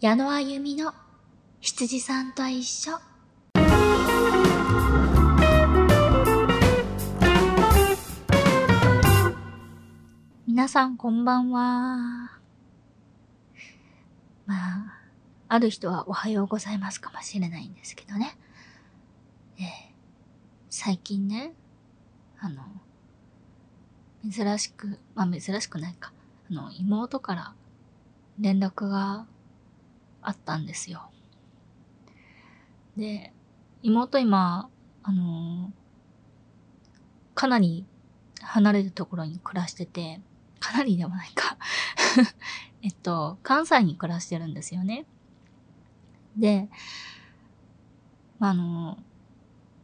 矢野あゆみの羊さんと一緒。皆さんこんばんは。まあ、ある人はおはようございますかもしれないんですけどね。ええ最近ね、あの、珍しく、まあ珍しくないか。あの、妹から連絡があったんですよ。で、妹今、あのかなり離れるところに暮らしてて、かなりでもないか えっと、関西に暮らしてるんですよね。で、あの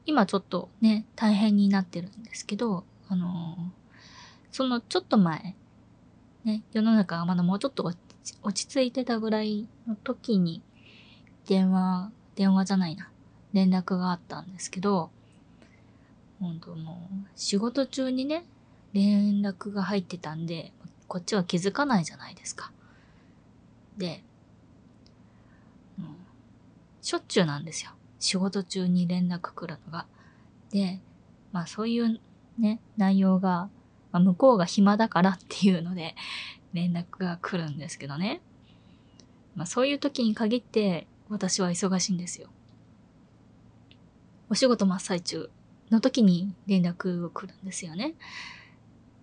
今ちょっとね、大変になってるんですけど、あのそのちょっと前、ね、世の中がまだもうちょっと落落ち着いてたぐらいの時に、電話、電話じゃないな、連絡があったんですけど、本当もう、仕事中にね、連絡が入ってたんで、こっちは気づかないじゃないですか。で、しょっちゅうなんですよ。仕事中に連絡来るのが。で、まあそういうね、内容が、まあ、向こうが暇だからっていうので、連絡が来るんですけどね。まあそういう時に限って私は忙しいんですよ。お仕事真っ最中の時に連絡が来るんですよね。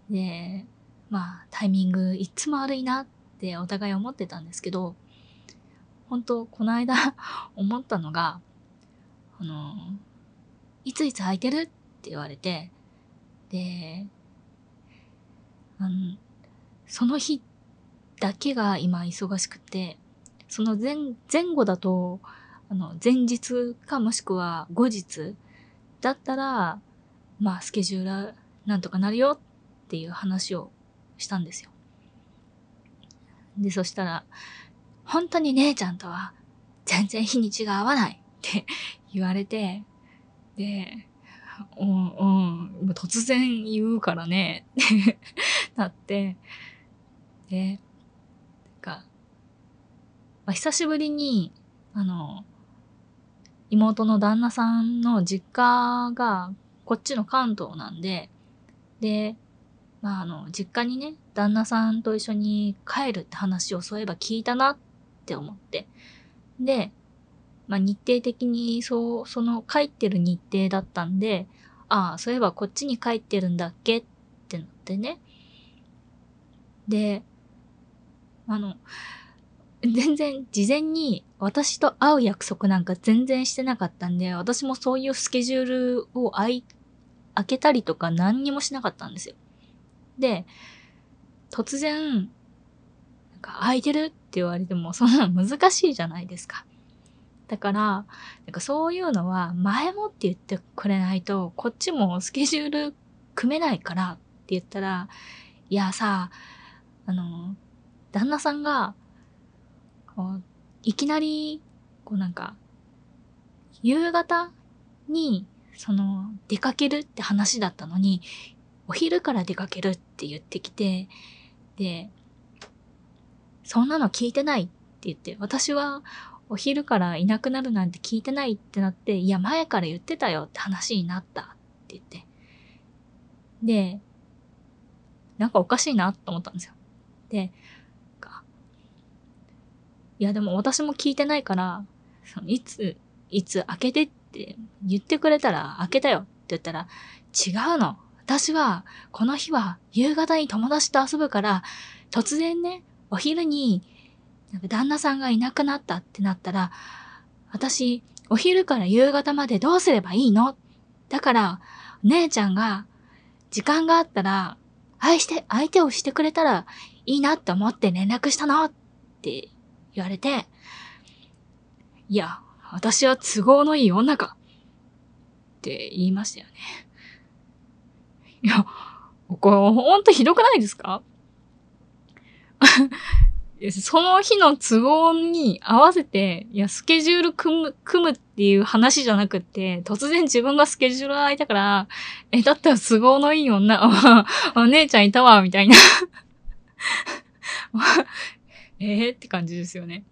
で、まあタイミングいつも悪いなってお互い思ってたんですけど、本当この間 思ったのが、あの、いついつ空いてるって言われて、で、あの、その日だけが今忙しくて、その前、前後だと、あの、前日かもしくは後日だったら、まあ、スケジューラーなんとかなるよっていう話をしたんですよ。で、そしたら、本当に姉ちゃんとは全然日にちが合わないって 言われて、で、うん、うん、突然言うからね、って なって、で、か、まあ、久しぶりに、あの、妹の旦那さんの実家がこっちの関東なんで、で、まああの、実家にね、旦那さんと一緒に帰るって話をそういえば聞いたなって思って。で、まあ日程的にそう、その帰ってる日程だったんで、ああ、そういえばこっちに帰ってるんだっけってなってね。で、あの、全然事前に私と会う約束なんか全然してなかったんで、私もそういうスケジュールを開けたりとか何にもしなかったんですよ。で、突然、なんか空いてるって言われてもそんなの難しいじゃないですか。だから、なんかそういうのは前もって言ってくれないと、こっちもスケジュール組めないからって言ったら、いやさ、あの、旦那さんが、こう、いきなり、こうなんか、夕方に、その、出かけるって話だったのに、お昼から出かけるって言ってきて、で、そんなの聞いてないって言って、私はお昼からいなくなるなんて聞いてないってなって、いや、前から言ってたよって話になったって言って。で、なんかおかしいなと思ったんですよ。で、いやでも私も聞いてないから、いつ、いつ開けてって言ってくれたら開けたよって言ったら、違うの。私は、この日は夕方に友達と遊ぶから、突然ね、お昼に、旦那さんがいなくなったってなったら、私、お昼から夕方までどうすればいいの？だから、姉ちゃんが、時間があったら、愛して、相手をしてくれたらいいなって思って連絡したのって言われて、いや、私は都合のいい女か。って言いましたよね。いや、これほんとひどくないですか？その日の都合に合わせて、いや、スケジュール組む、組むっていう話じゃなくって、突然自分がスケジュール空いたから、え、だったら都合のいい女、お姉ちゃんいたわ、みたいな えーって感じですよね。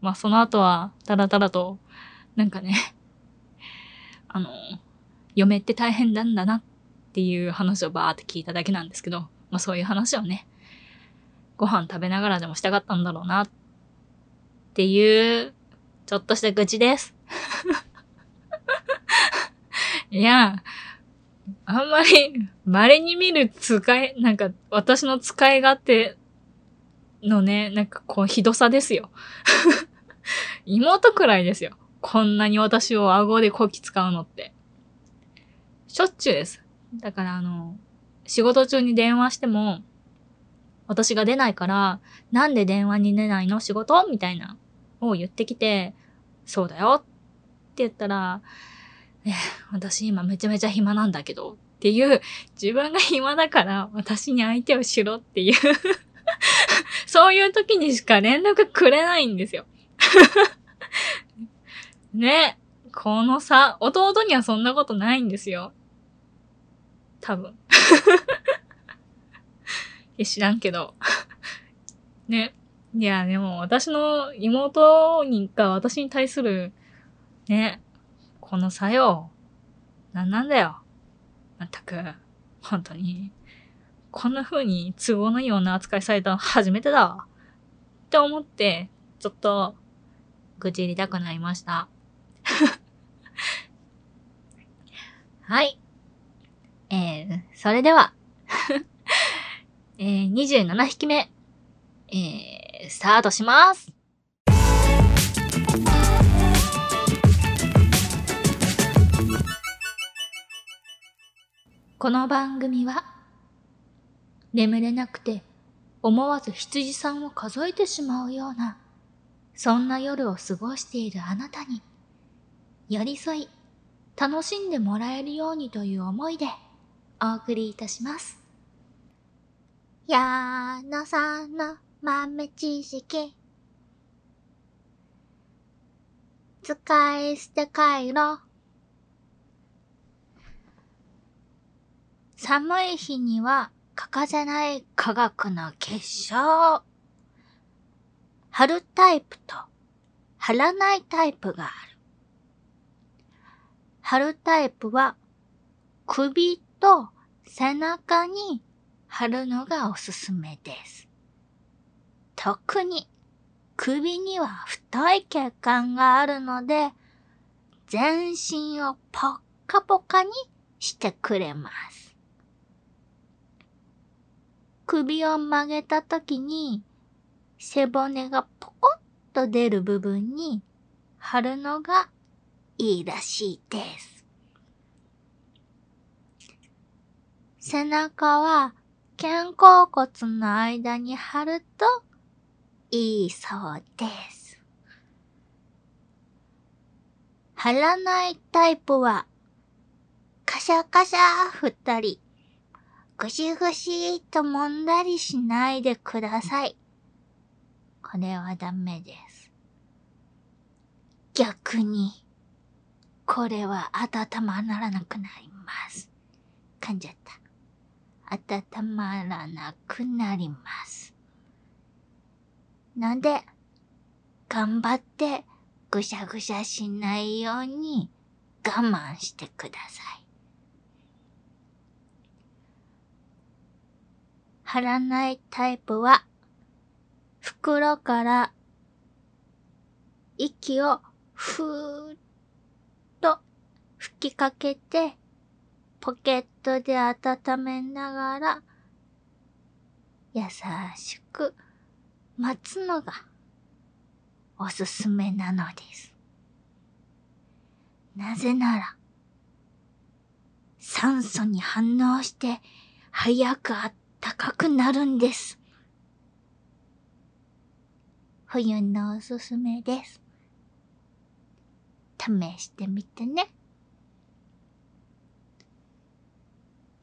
まあその後は、たらたらと、なんかね、あの、嫁って大変なんだなっていう話をバーって聞いただけなんですけど、まあそういう話をね、ご飯食べながらでもしたかったんだろうなっていう、ちょっとした愚痴です。いや、あんまり、稀に見る使い、なんか、私の使い勝手のね、なんかこう、ひどさですよ。妹くらいですよ。こんなに私を顎でこき使うのって。しょっちゅうです。だからあの、仕事中に電話しても、私が出ないから、なんで電話に出ないの？仕事？みたいな、を言ってきて、そうだよって言ったら、え、私今めちゃめちゃ暇なんだけど、っていう、自分が暇だから私に相手をしろっていうそういう時にしか連絡くれないんですよ ね。このさ、弟にはそんなことないんですよ。多分。いや、知らんけど。ね。いや、でも私の妹にが私に対する、ね、この作用、なんなんだよ。まったく、本当に。こんな風に都合のいいような扱いされたの初めてだわ。って思って、ちょっと、愚痴りたくなりました。はい。えー、それでは えー、27匹目、えー、スタートします。この番組は、眠れなくて思わず羊さんを数えてしまうような、そんな夜を過ごしているあなたに、寄り添い、楽しんでもらえるようにという思いでお送りいたします。矢野さんの豆知識。使い捨て回路。寒い日には欠かせない科学の結晶。貼るタイプと貼らないタイプがある。貼るタイプは首と背中に貼るのがおすすめです。特に首には太い血管があるので全身をポッカポカにしてくれます。首を曲げた時に背骨がポコッと出る部分に貼るのがいいらしいです。背中は肩甲骨の間に貼るといいそうです。貼らないタイプはカシャカシャ二人ぐしぐしっと揉んだりしないでください。これはダメです。逆に、これは温まらなくなります。噛んじゃった。温まらなくなります。ので、頑張ってぐしゃぐしゃしないように我慢してください。貼らないタイプは、袋から息をふーっと吹きかけて、ポケットで温めながら、優しく待つのがおすすめなのです。なぜなら、酸素に反応して早く温高くなるんです。冬のおすすめです。試してみてね。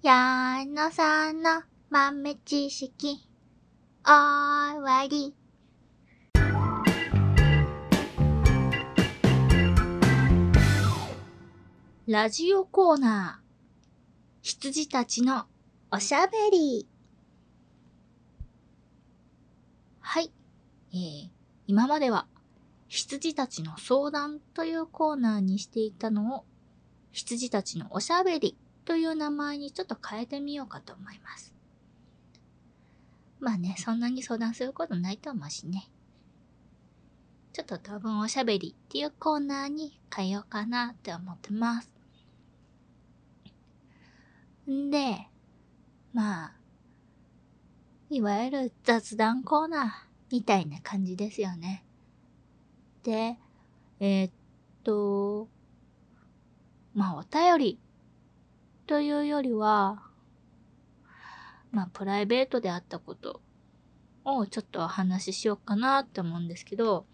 矢野さんの豆知識、終わり。ラジオコーナー。羊たちのおしゃべり。はい。えー、今までは羊たちの相談というコーナーにしていたのを、羊たちのおしゃべりという名前にちょっと変えてみようかと思います。まあね、そんなに相談することないと思うしね。ちょっと当分おしゃべりっていうコーナーに変えようかなって思ってます。んで、まあ、いわゆる雑談コーナーみたいな感じですよね。で、えー、っと、まあお便りというよりは、まあプライベートであったことをちょっとお話ししようかなって思うんですけど、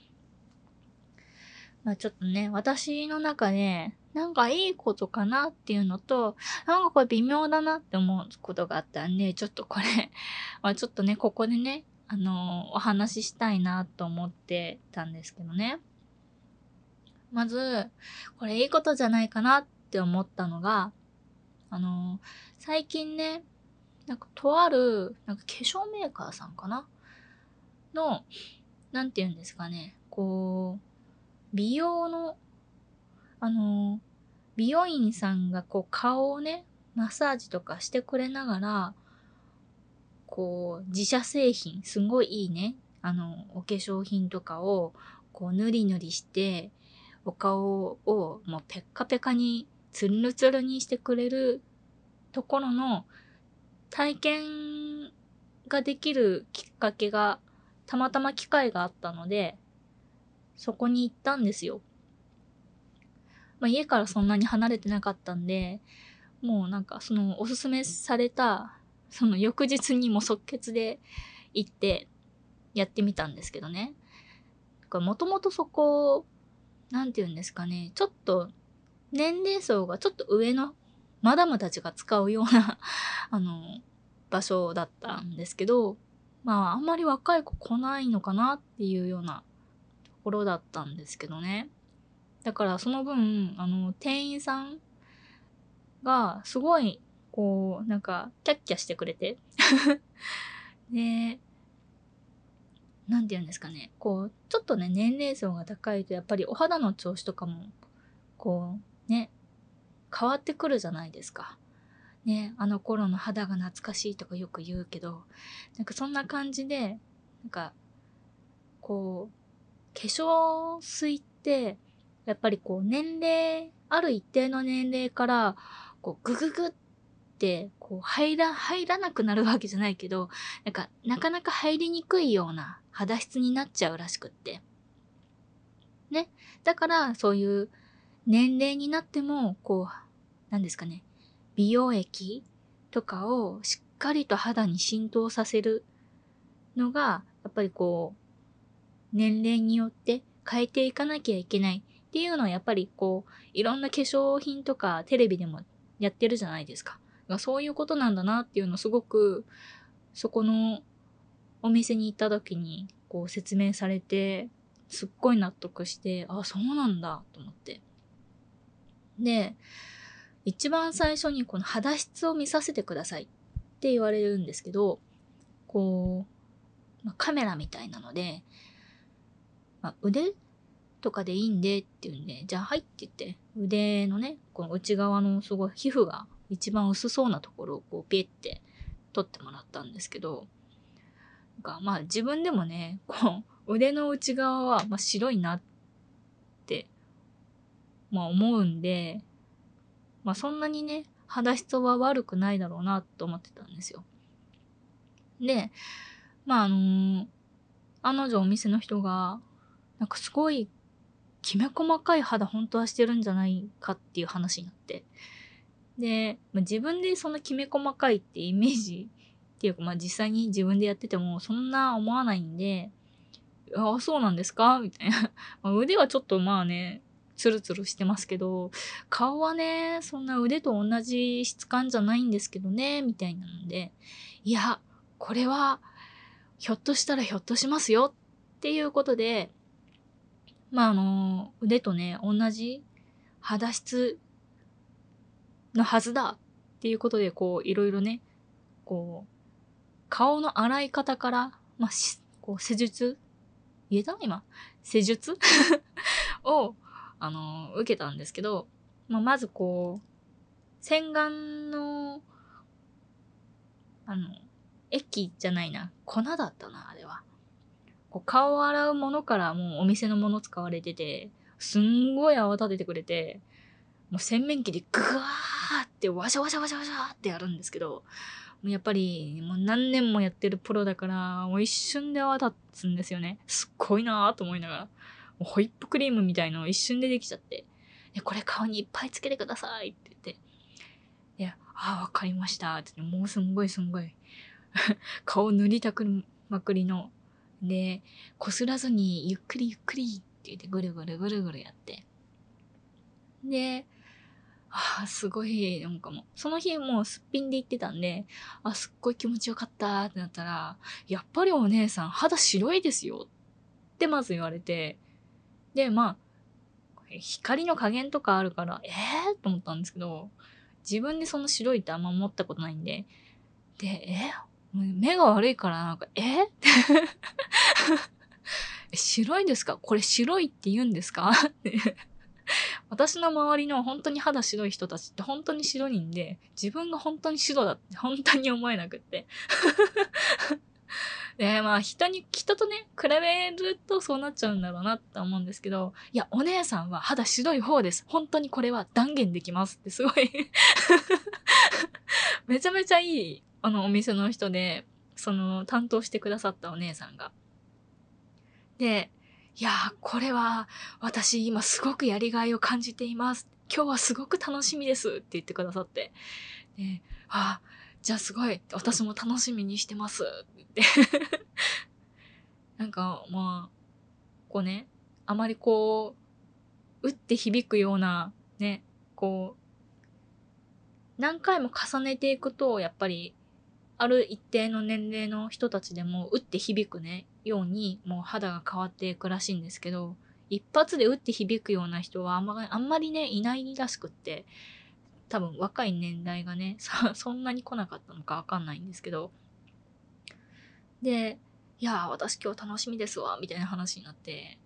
まあちょっとね、私の中で、なんかいいことかなっていうのと、なんかこれ微妙だなって思うことがあったんで、ちょっとこれ ちょっとね、ここでね、あのー、お話ししたいなと思ってたんですけどね。まず、これいいことじゃないかなって思ったのが、あのー、最近ね、なんかとある、なんか化粧メーカーさんかな？の、なんて言うんですかね、こう、美容の、あの、美容院さんがこう顔をね、マッサージとかしてくれながら、こう、自社製品、すごいいいね、あの、お化粧品とかを、こう、ぬりぬりして、お顔をもうペッカペカに、ツルツルにしてくれるところの体験ができるきっかけが、たまたま機会があったので、そこに行ったんですよ。まあ、家からそんなに離れてなかったんで、もうなんかそのおすすめされた、その翌日にも即決で行ってやってみたんですけどね。もともとそこ、なんて言うんですかね、ちょっと年齢層がちょっと上のマダムたちが使うような あの、場所だったんですけど、まああんまり若い子来ないのかなっていうようなところだったんですけどね。だからその分、あの、店員さんがすごい、こう、なんか、キャッキャしてくれて。で、なんて言うんですかね。こう、ちょっとね、年齢層が高いと、やっぱりお肌の調子とかも、こう、ね、変わってくるじゃないですか。ね、あの頃の肌が懐かしいとかよく言うけど、なんかそんな感じで、なんか、こう、化粧水って、やっぱりこう年齢、ある一定の年齢から、こうグググって、こう入ら、入らなくなるわけじゃないけど、なんかなかなか入りにくいような肌質になっちゃうらしくって。ね。だからそういう年齢になっても、こう、なんですかね、美容液とかをしっかりと肌に浸透させるのが、やっぱりこう、年齢によって変えていかなきゃいけないっていうのはやっぱりこう、いろんな化粧品とかテレビでもやってるじゃないですか。そういうことなんだなっていうのをすごく、そこのお店に行った時にこう説明されて、すっごい納得して、あ、そうなんだと思って。で、一番最初にこの肌質を見させてくださいって言われるんですけど、こう、ま、カメラみたいなので、まあ、腕とかでいいんでって言うんで、じゃあはいって言って、腕のね、この内側のすごい皮膚が一番薄そうなところをこうピッて取ってもらったんですけど、なんかまあ自分でもね、こう腕の内側はま白いなって、まあ思うんで、まあそんなにね、肌質は悪くないだろうなと思ってたんですよ。で、まああのー、あの女お店の人が、なんかすごいきめ細かい肌本当はしてるんじゃないかっていう話になって。で、まあ、自分でそんなきめ細かいってイメージ っていうか、まあ実際に自分でやっててもそんな思わないんで、ああ、そうなんですか？みたいな。ま、腕はちょっとまあね、ツルツルしてますけど、顔はね、そんな腕と同じ質感じゃないんですけどね、みたいなので、いや、これは、ひょっとしたらひょっとしますよっていうことで、まああの、腕とね、同じ肌質のはずだっていうことで、こう、いろいろね、こう、顔の洗い方から、まあ、し、こう、施術？言えた？今？施術？を、あの、受けたんですけど、まあ、まずこう、洗顔の、あの、液じゃないな。粉だったな、あれは。こう顔を洗うものからもうお店のもの使われてて、すんごい泡立ててくれて、もう洗面器でグワーってワシャワシャワシャワシャってやるんですけど、やっぱりもう何年もやってるプロだから、もう一瞬で泡立つんですよね。すっごいなーと思いながら。ホイップクリームみたいのを一瞬でできちゃって。で、これ顔にいっぱいつけてくださいって言って。いや、ああ、わかりましたってって、もうすんごいすんごい 顔塗りたくまくりの。で、こすらずにゆっくりゆっくりって言ってぐるぐるぐるぐるやって。で、ああ、すごい、なんかもう、その日もうすっぴんで行ってたんで、あ、すっごい気持ちよかったってなったら、やっぱりお姉さん肌白いですよってまず言われて、で、まあ、光の加減とかあるから、ええー、と思ったんですけど、自分でその白いってあんま思ったことないんで、で、え目が悪いからなんか、え？白いですか？これ白いって言うんですか？私の周りの本当に肌白い人たちって本当に白いんで、自分が本当に白だって本当に思えなくって。で、まあ人に、人とね、比べるとそうなっちゃうんだろうなって思うんですけど、いや、お姉さんは肌白い方です。本当にこれは断言できますってすごいめちゃめちゃいい、あの、お店の人で、その、担当してくださったお姉さんが。で、いやー、これは、私今すごくやりがいを感じています。今日はすごく楽しみですって言ってくださって。で、あ、じゃあすごい、私も楽しみにしてますって言ってなんか、まあ、こうね、あまりこう、打って響くような、ね、こう、何回も重ねていくと、やっぱり、ある一定の年齢の人たちでも、打って響くね、ように、もう肌が変わっていくらしいんですけど、一発で打って響くような人はあんまあんまりね、いないらしくって、多分若い年代がね、そんなに来なかったのかわかんないんですけど、で、いや、私今日楽しみですわ、みたいな話になって、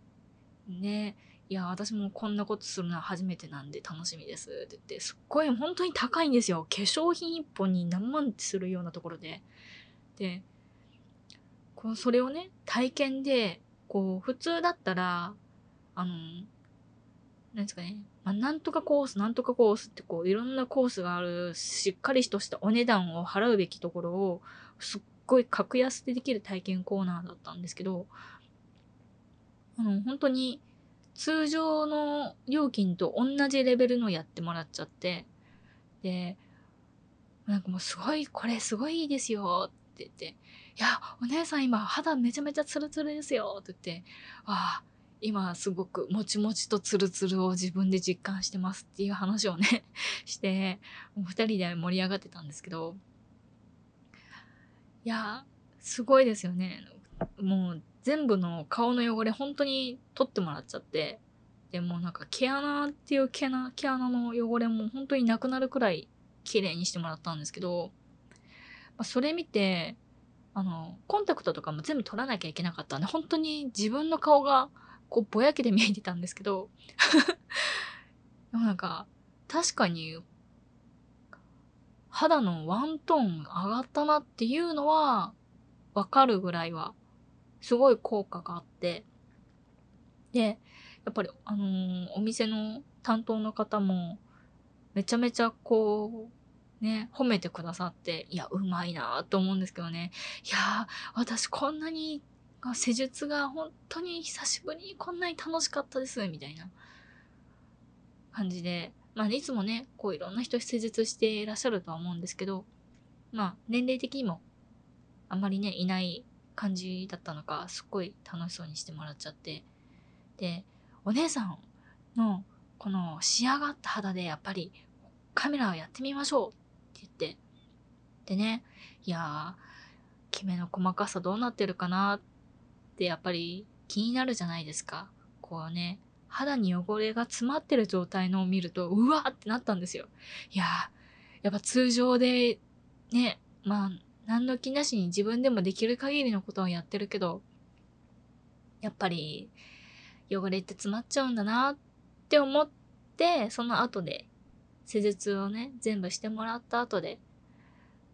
ね、いや、私もこんなことするのは初めてなんで楽しみですって言って、すっごい本当に高いんですよ。化粧品一本に何万ってするようなところで。で、こうそれをね、体験で、こう、普通だったら、あの、なんですかね、まあ、なんとかコース、なんとかコースってこう、いろんなコースがある、しっかりとしたお値段を払うべきところを、すっごい格安でできる体験コーナーだったんですけど、あの、本当に通常の料金と同じレベルのやってもらっちゃって、で、なんかもうすごい、これすごいいいですよって言って、いや、お姉さん今肌めちゃめちゃツルツルですよって言って、ああ、今すごくもちもちとツルツルを自分で実感してますっていう話をね して、もう二人で盛り上がってたんですけど、いや、すごいですよね。もう全部の顔の汚れ本当に取ってもらっちゃって、でもなんか毛穴っていう毛穴毛穴の汚れも本当になくなるくらい綺麗にしてもらったんですけど、まあ、それ見て、あの、コンタクトとかも全部取らなきゃいけなかったんで、本当に自分の顔がこうぼやけて見えてたんですけど、でもなんか、確かに肌のワントーン上がったなっていうのはわかるぐらいはすごい効果があって、で、やっぱりあのー、お店の担当の方もめちゃめちゃこう、ね、褒めてくださって、いや、うまいなと思うんですけどね。いや私こんなに、施術が本当に久しぶりにこんなに楽しかったです、みたいな。感じで、まあ、いつもね、こういろんな人施術していらっしゃるとは思うんですけど、まあ、年齢的にもあんまりね、いない感じだったのか、すっごい楽しそうにしてもらっちゃって。で、お姉さんのこの仕上がった肌でやっぱりカメラをやってみましょうって言って。でね、いやー、キメの細かさどうなってるかなってやっぱり気になるじゃないですか。こうね、肌に汚れが詰まってる状態のを見ると、うわーってなったんですよ。いやー、やっぱ通常で、ね、まあ、何の気なしに自分でもできる限りのことはやってるけど、やっぱり汚れって詰まっちゃうんだなって思って、その後で施術をね、全部してもらった後で、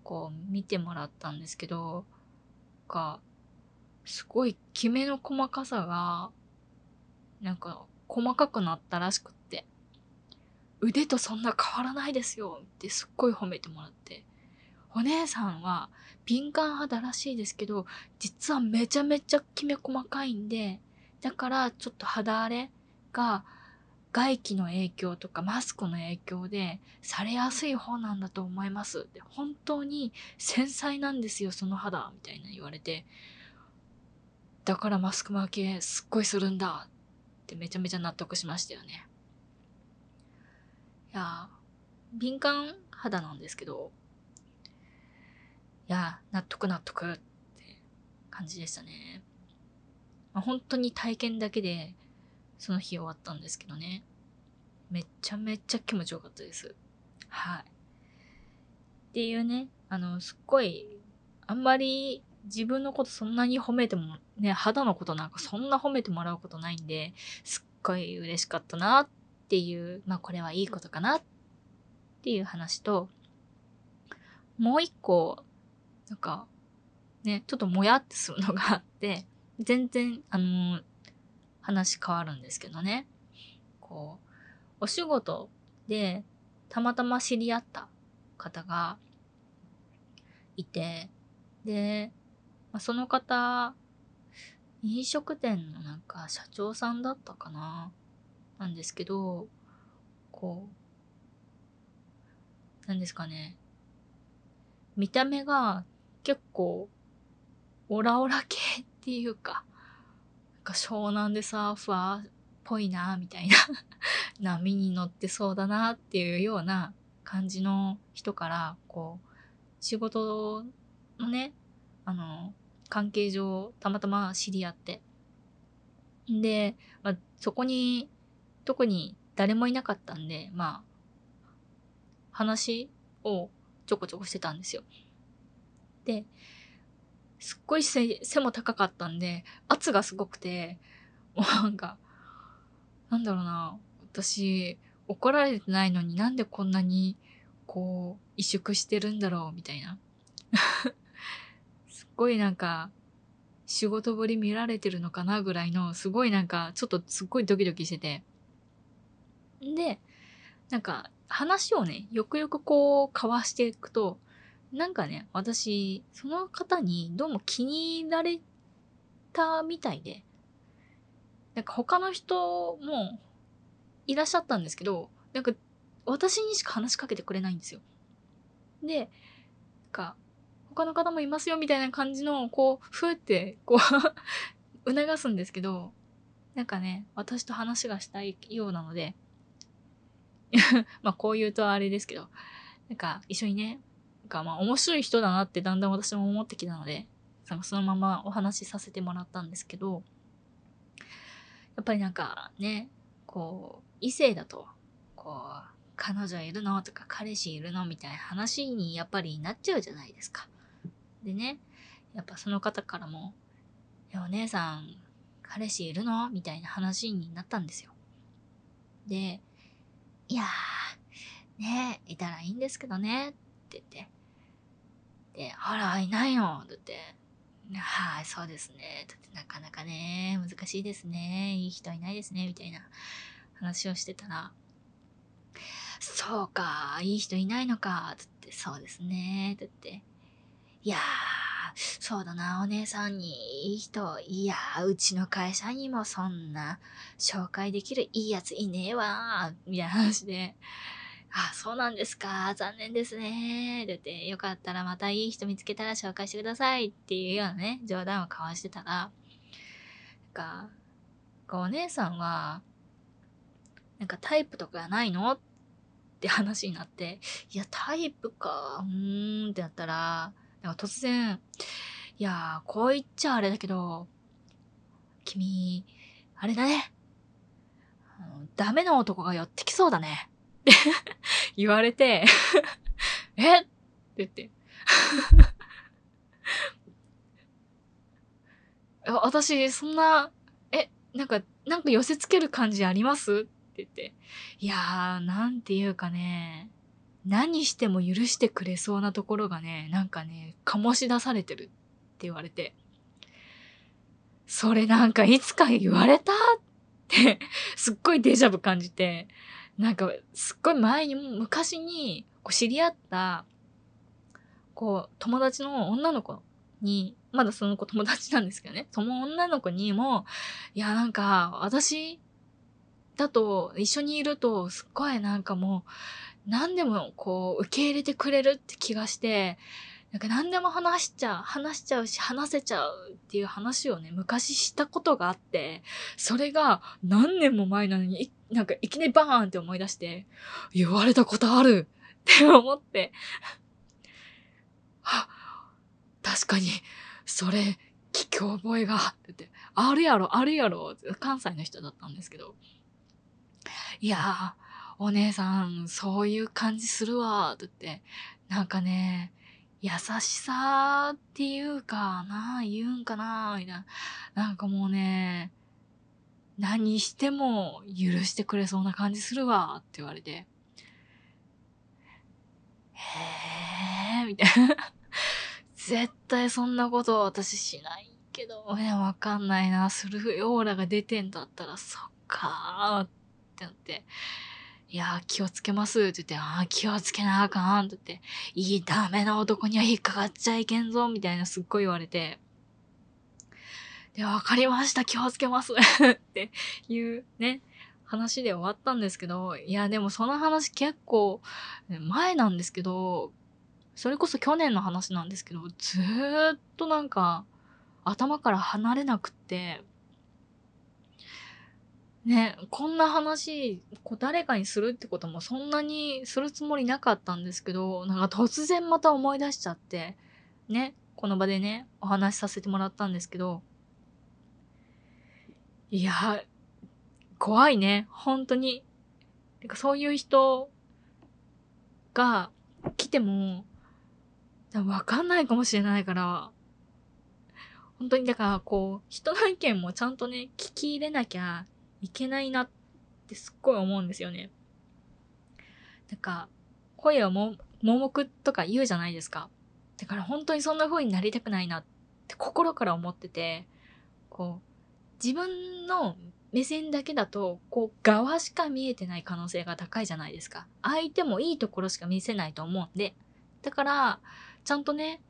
こう見てもらったんですけど、か、すごいきめの細かさが、なんか細かくなったらしくって、腕とそんな変わらないですよってすっごい褒めてもらって、お姉さんは敏感肌らしいですけど、実はめちゃめちゃきめ細かいんで、だからちょっと肌荒れが外気の影響とかマスクの影響でされやすい方なんだと思います。で本当に繊細なんですよ、その肌、みたいな言われて。だからマスク負けすっごいするんだってめちゃめちゃ納得しましたよね。いや、敏感肌なんですけど、や、納得納得って感じでしたね。まあ、本当に体験だけでその日終わったんですけどね。めちゃめちゃ気持ちよかったです。はい。っていうね、あの、すっごい、あんまり自分のことそんなに褒めても、ね、肌のことなんかそんな褒めてもらうことないんで、すっごい嬉しかったなっていう、まあこれはいいことかなっていう話と、もう一個、なんか、ね、ちょっともやってするのがあって、全然、あの、話変わるんですけどね。こう、お仕事でたまたま知り合った方がいて、で、まあ、その方、飲食店のなんか社長さんだったかななんですけど、こう、なんですかね。見た目が結構オラオラ系っていうか、なんか湘南でサーファーっぽいな、みたいな 波に乗ってそうだなっていうような感じの人から、こう、仕事のね、あの、関係上、たまたま知り合って。んで、まあ、そこに、特に誰もいなかったんで、まあ、話をちょこちょこしてたんですよ。で、すっごい背背も高かったんで、圧がすごくて、もうなんか、なんだろうな、私、怒られてないのになんでこんなに、こう、萎縮してるんだろう、みたいな。すっごいなんか、仕事ぶり見られてるのかなぐらいの、すごいなんか、ちょっとすっごいドキドキしてて。で、なんか、話をね、よくよくこう、交わしていくと、なんかね、私、その方にどうも気に入られたみたいで、なんか他の人もいらっしゃったんですけど、なんか私にしか話しかけてくれないんですよ。で、なんか他の方もいますよみたいな感じの、こう、ふーって、こう 促すんですけど、なんかね、私と話がしたいようなので まあこう言うとあれですけど、なんか一緒にね、か、まあ面白い人だなってだんだん私も思ってきたので、そのままお話しさせてもらったんですけど、やっぱりなんかね、こう、異性だと、こう、彼女いるのとか彼氏いるのみたいな話にやっぱりなっちゃうじゃないですか。でね、やっぱその方からも、お姉さん、彼氏いるのみたいな話になったんですよ。で、いやー、ねいたらいいんですけどね、って言って、で、あら、いないの？だって、はい、そうですね。だってなかなかね、難しいですね。いい人いないですね。みたいな話をしてたら、そうか、いい人いないのか。つって、そうですね。だって、いやー、そうだな、お姉さんにいい人、いやー、うちの会社にもそんな紹介できるいいやついねえわー、みたいな話で、あ、そうなんですか。残念ですね。だって、よかったらまたいい人見つけたら紹介してくださいっていうようなね、冗談を交わしてたら、なんか、お姉さんは、なんかタイプとかないの？って話になって、いや、タイプか、うーんってなったら、なんか突然、いやこう言っちゃあれだけど、君、あれだね。ダメな男が寄ってきそうだね。っ て言われて え？って言って。私、そんなえなんか、なんか寄せつける感じあります？って言って。いやー、なんていうかね、何しても許してくれそうなところがね、なんかね、醸し出されてるって言われて。それなんかいつか言われた？ってすっごいデジャブ感じて、なんかすっごい前に、昔にこう知り合った、こう、友達の女の子に、まだその子友達なんですけどね、その女の子にも、いや、なんか、私だと、一緒にいると、すっごいなんかもう、何でもこう、受け入れてくれるって気がして、なんか何でも話しちゃう、話しちゃうし、話せちゃうっていう話をね、昔したことがあって、それが何年も前なのに、なんかいきなりバーンって思い出して、言われたことある って思って、あ、確かに、それ、聞き覚えが、って言って、あるやろ、あるやろ、関西の人だったんですけど、いやー、お姉さん、そういう感じするわ、って言って、なんかね、優しさっていうかな、言うんかな、みたいな。なんかもうね、何しても許してくれそうな感じするわ、って言われて。へえ、みたいな。絶対そんなこと私しないけど、ね、わかんないな。するオーラが出てんだったら、そっかーってなって。いや、気をつけますって言って、ああ、気をつけなあかんって言って、いい、ダメな男には引っかかっちゃいけんぞみたいなすっごい言われて、で、わかりました、気をつけます っていうね、話で終わったんですけど、いや、でもその話結構前なんですけど、それこそ去年の話なんですけど、ずーっとなんか頭から離れなくって、ね、こんな話、こう誰かにするってこともそんなにするつもりなかったんですけど、なんか突然また思い出しちゃって、ね、この場でね、お話しさせてもらったんですけど、いや、怖いね、本当に。てかそういう人が来ても、わかんないかもしれないから、本当にだからこう、人の意見もちゃんとね、聞き入れなきゃいけないなってすっごい思うんですよね。なんか、声をも、盲目とか言うじゃないですか。だから本当にそんな風になりたくないなって心から思ってて、こう、自分の目線だけだと、こう、側しか見えてない可能性が高いじゃないですか。相手もいいところしか見せないと思うんで。だから、ちゃんとね、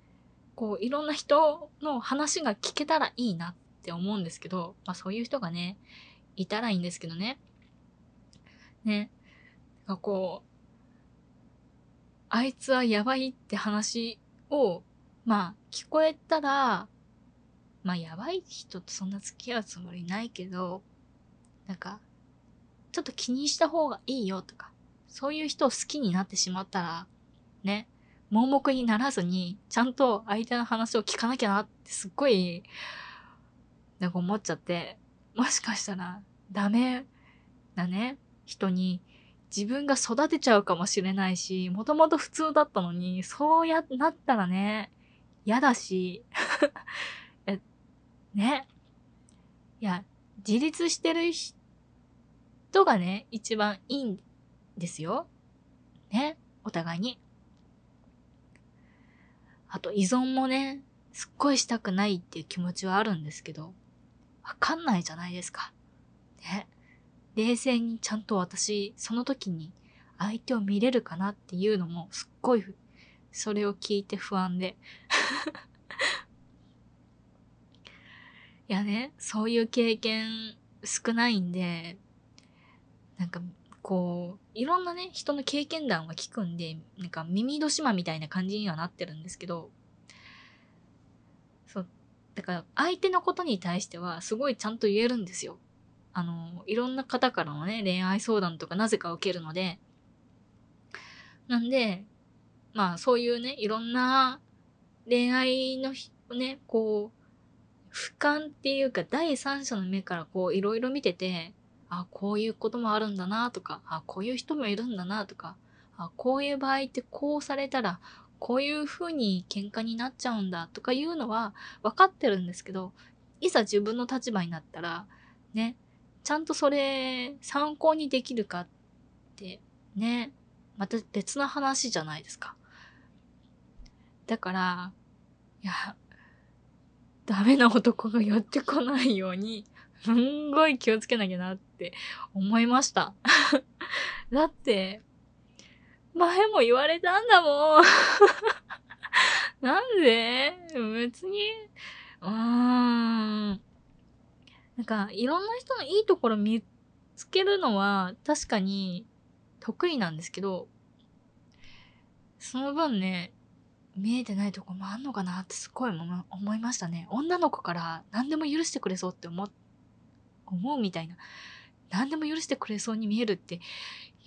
こう、いろんな人の話が聞けたらいいなって思うんですけど、まあそういう人がね、いたらいいんですけどね。ね。がこう、あいつはやばいって話を、まあ、聞こえたら、まあ、やばい人とそんな付き合うつもりないけど、なんか、ちょっと気にした方がいいよとか、そういう人を好きになってしまったら、ね、盲目にならずに、ちゃんと相手の話を聞かなきゃなってすっごい、なんか思っちゃって、もしかしたらダメなね、人に自分が育てちゃうかもしれないし、もともと普通だったのに、そうや、なったらね、嫌だし、え、ね。いや、自立してる人がね、一番いいんですよ。ね。お互いに。あと依存もね、すっごいしたくないっていう気持ちはあるんですけど、わかんないじゃないですか。ね。冷静にちゃんと私、その時に相手を見れるかなっていうのもすっごい、それを聞いて不安で。いやね、そういう経験少ないんで、なんか、こう、いろんなね、人の経験談は聞くんで、なんか耳戸島みたいな感じにはなってるんですけど、だから相手のことに対してはすごいちゃんと言えるんですよ。あの、いろんな方からのね、恋愛相談とかなぜか受けるので、なんで、まあそういうね、いろんな恋愛のね、こう、俯瞰っていうか第三者の目からこういろいろ見てて、あ、こういうこともあるんだなとか、あ、こういう人もいるんだなとか、あ、こういう場合ってこうされたら、こういう風に喧嘩になっちゃうんだとかいうのは分かってるんですけど、いざ自分の立場になったら、ね、ちゃんとそれ参考にできるかってね、また別な話じゃないですか。だから、いや、ダメな男が寄ってこないように、すんごい気をつけなきゃなって思いました。だって、前も言われたんだもん。なんで？別に、うーん。なんか、いろんな人のいいところ見つけるのは確かに得意なんですけど、その分ね、見えてないとこもあんのかなってすごい思いましたね。女の子から何でも許してくれそうって思、思うみたいな。何でも許してくれそうに見えるって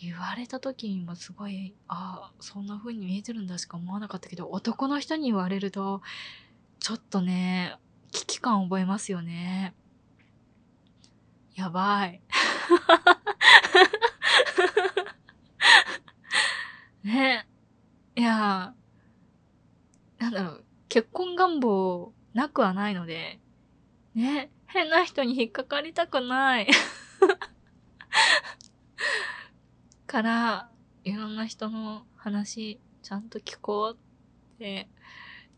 言われた時にもすごい、ああ、そんな風に見えてるんだしか思わなかったけど、男の人に言われると、ちょっとね、危機感覚えますよね。やばい。ね。いや、なんだろう、結婚願望なくはないので、ね、変な人に引っかかりたくない。から、いろんな人の話、ちゃんと聞こうって、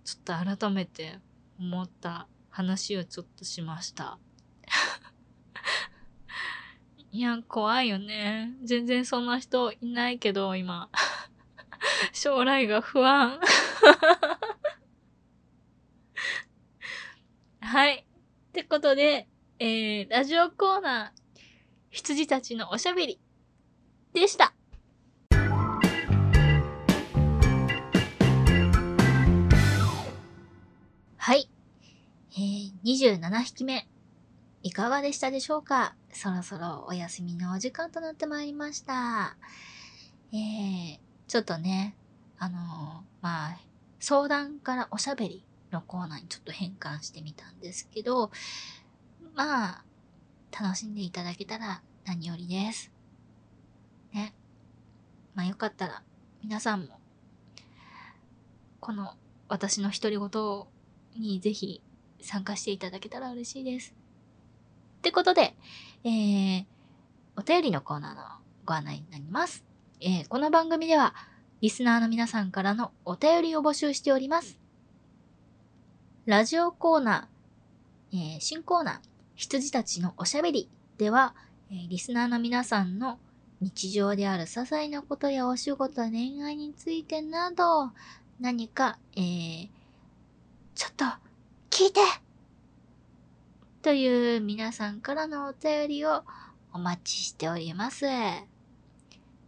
ちょっと改めて思った話をちょっとしました。いや、怖いよね。全然そんな人いないけど、今。将来が不安。はい。ってことで、えー、ラジオコーナー、羊たちのおしゃべりでした。はい。えー、27匹目。いかがでしたでしょうか？そろそろお休みのお時間となってまいりました。えー、ちょっとね、あのー、まあ、相談からおしゃべりのコーナーにちょっと変換してみたんですけど、まあ、楽しんでいただけたら何よりです。ね。まあよかったら、皆さんも、この私の独り言にぜひ参加していただけたら嬉しいです。ってことで、えー、お便りのコーナーのご案内になります。えー、この番組では、リスナーの皆さんからのお便りを募集しております。ラジオコーナー、えー、新コーナー、羊たちのおしゃべりでは、えー、リスナーの皆さんの日常である些細なことやお仕事、恋愛についてなど、何か、えー、ちょっと、聞いてという皆さんからのお便りをお待ちしております。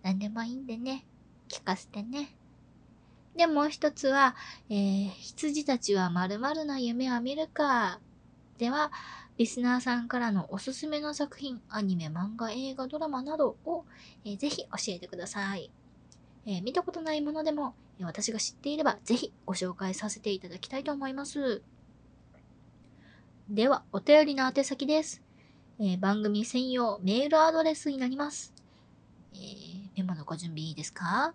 何でもいいんでね、聞かせてね。で、もう一つは、えー、羊たちは〇〇な夢を見るか。では、リスナーさんからのおすすめの作品、アニメ、漫画、映画、ドラマなどを、えー、ぜひ教えてください。えー、見たことないものでも、え、私が知っていれば、ぜひご紹介させていただきたいと思います。では、お便りの宛先です。え、番組専用メールアドレスになります。え、メモのご準備いいですか？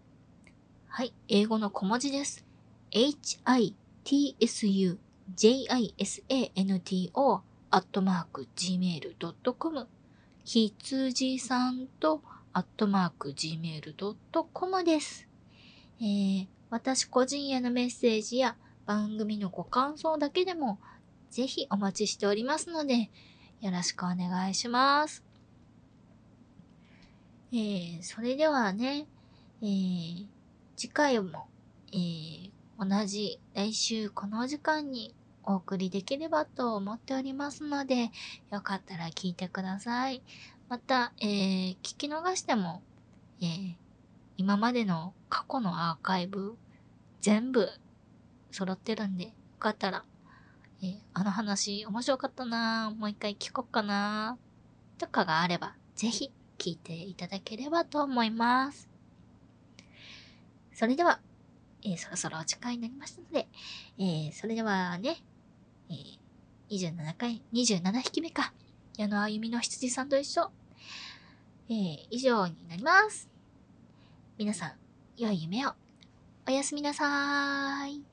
はい、英語の小文字です。hitsujisanto アットマーク gmail.com ひつじさんとアットマーク gmail.com です。えー、私個人へのメッセージや番組のご感想だけでもぜひお待ちしておりますのでよろしくお願いします。えー、それではね、えー、次回も、えー、同じ来週この時間にお送りできればと思っておりますので、よかったら聞いてください。また、えー、聞き逃しても、えー、今までの過去のアーカイブ全部揃ってるんで、よかったら、えー、あの話面白かったなもう一回聞こっかなとかがあれば、ぜひ聞いていただければと思います。それでは、えー、そろそろお時間になりましたので、えー、それではね、え、27回、27匹目か、矢野あゆみの羊さんと一緒、えー、以上になります。皆さん、良い夢を。おやすみなさーい。